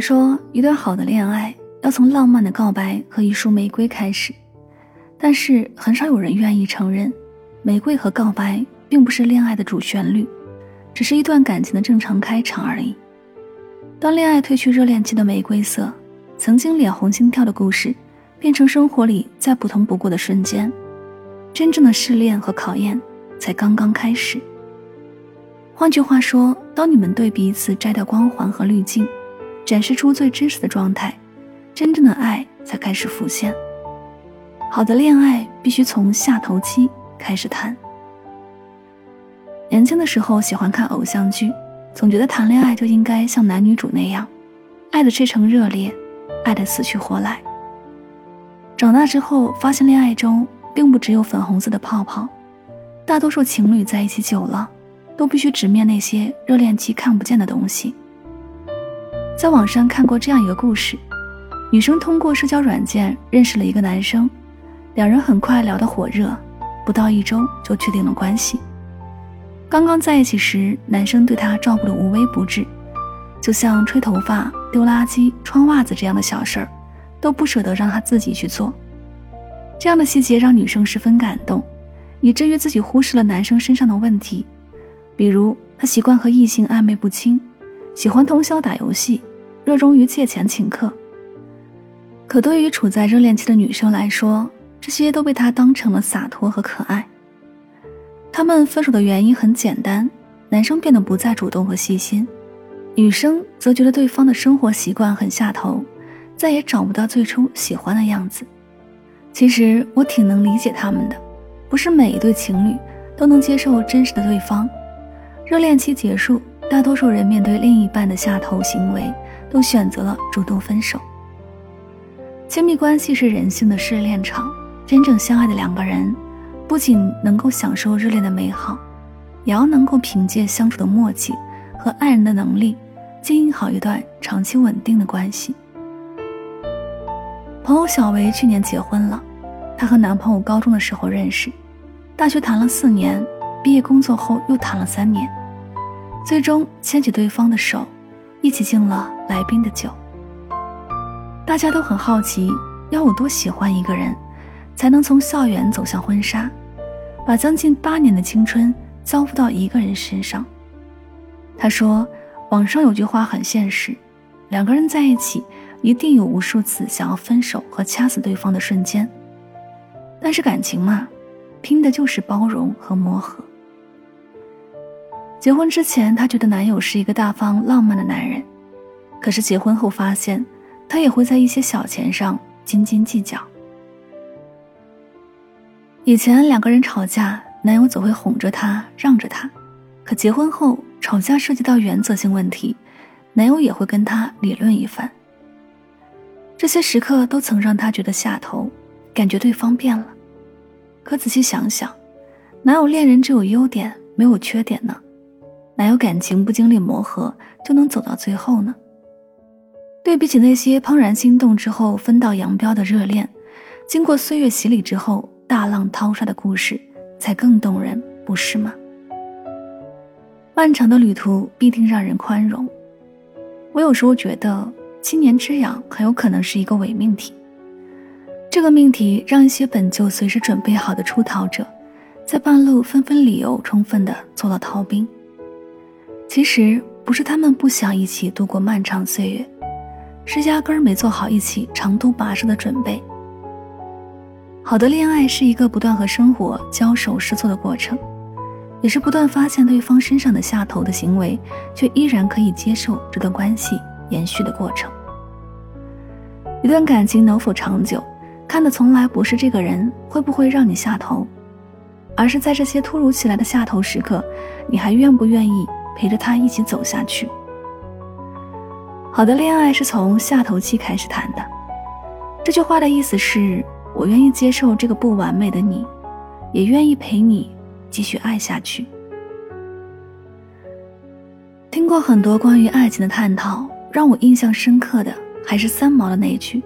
说，一段好的恋爱要从浪漫的告白和一束玫瑰开始，但是很少有人愿意承认，玫瑰和告白并不是恋爱的主旋律，只是一段感情的正常开场而已。当恋爱褪去热恋期的玫瑰色，曾经脸红心跳的故事，变成生活里再普通不过的瞬间，真正的试炼和考验才刚刚开始。换句话说，当你们对彼此摘掉光环和滤镜。展示出最真实的状态，真正的爱才开始浮现。好的恋爱必须从下头期开始谈。年轻的时候喜欢看偶像剧，总觉得谈恋爱就应该像男女主那样，爱的赤诚热烈，爱的死去活来。长大之后发现，恋爱中并不只有粉红色的泡泡，大多数情侣在一起久了，都必须直面那些热恋期看不见的东西。在网上看过这样一个故事：女生通过社交软件认识了一个男生，两人很快聊得火热，不到一周就确定了关系。刚刚在一起时，男生对她照顾的无微不至，就像吹头发、丢垃圾、穿袜子这样的小事儿，都不舍得让他自己去做。这样的细节让女生十分感动，以至于自己忽视了男生身上的问题，比如他习惯和异性暧昧不清，喜欢通宵打游戏。热衷于借钱请客，可对于处在热恋期的女生来说，这些都被他当成了洒脱和可爱。他们分手的原因很简单：男生变得不再主动和细心，女生则觉得对方的生活习惯很下头，再也找不到最初喜欢的样子。其实我挺能理解他们的，不是每一对情侣都能接受真实的对方。热恋期结束，大多数人面对另一半的下头行为。都选择了主动分手。亲密关系是人性的试炼场，真正相爱的两个人，不仅能够享受热恋的美好，也要能够凭借相处的默契和爱人的能力，经营好一段长期稳定的关系。朋友小维去年结婚了，她和男朋友高中的时候认识，大学谈了四年，毕业工作后又谈了三年，最终牵起对方的手。一起敬了来宾的酒。大家都很好奇，要有多喜欢一个人，才能从校园走向婚纱，把将近八年的青春交付到一个人身上。他说：“网上有句话很现实，两个人在一起，一定有无数次想要分手和掐死对方的瞬间。但是感情嘛，拼的就是包容和磨合。”结婚之前，她觉得男友是一个大方浪漫的男人，可是结婚后发现，他也会在一些小钱上斤斤计较。以前两个人吵架，男友总会哄着她，让着她；可结婚后，吵架涉及到原则性问题，男友也会跟她理论一番。这些时刻都曾让她觉得下头，感觉对方变了。可仔细想想，哪有恋人只有优点没有缺点呢？哪有感情不经历磨合就能走到最后呢？对比起那些怦然心动之后分道扬镳的热恋，经过岁月洗礼之后大浪淘沙的故事才更动人，不是吗？漫长的旅途必定让人宽容。我有时候觉得七年之痒很有可能是一个伪命题。这个命题让一些本就随时准备好的出逃者，在半路纷纷理由充分的做了逃兵。其实不是他们不想一起度过漫长岁月，是压根儿没做好一起长途跋涉的准备。好的恋爱是一个不断和生活交手试错的过程，也是不断发现对方身上的下头的行为，却依然可以接受这段关系延续的过程。一段感情能否长久，看的从来不是这个人会不会让你下头，而是在这些突如其来的下头时刻，你还愿不愿意？陪着他一起走下去。好的恋爱是从下头期开始谈的。这句话的意思是我愿意接受这个不完美的你，也愿意陪你继续爱下去。听过很多关于爱情的探讨，让我印象深刻的还是三毛的那句：“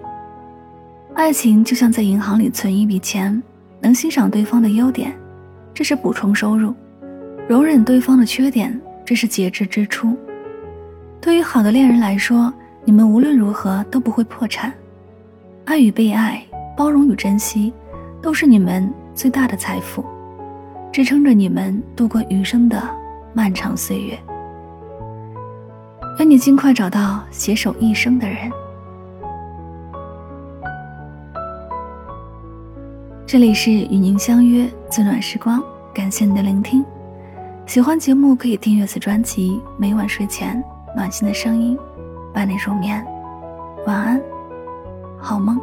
爱情就像在银行里存一笔钱，能欣赏对方的优点，这是补充收入；容忍对方的缺点，这是节制之初。”对于好的恋人来说，你们无论如何都不会破产。爱与被爱，包容与珍惜，都是你们最大的财富，支撑着你们度过余生的漫长岁月。愿你尽快找到携手一生的人。这里是与您相约最暖时光，感谢你的聆听。喜欢节目可以订阅此专辑，每晚睡前。暖心的声音，伴你入眠，晚安，好梦。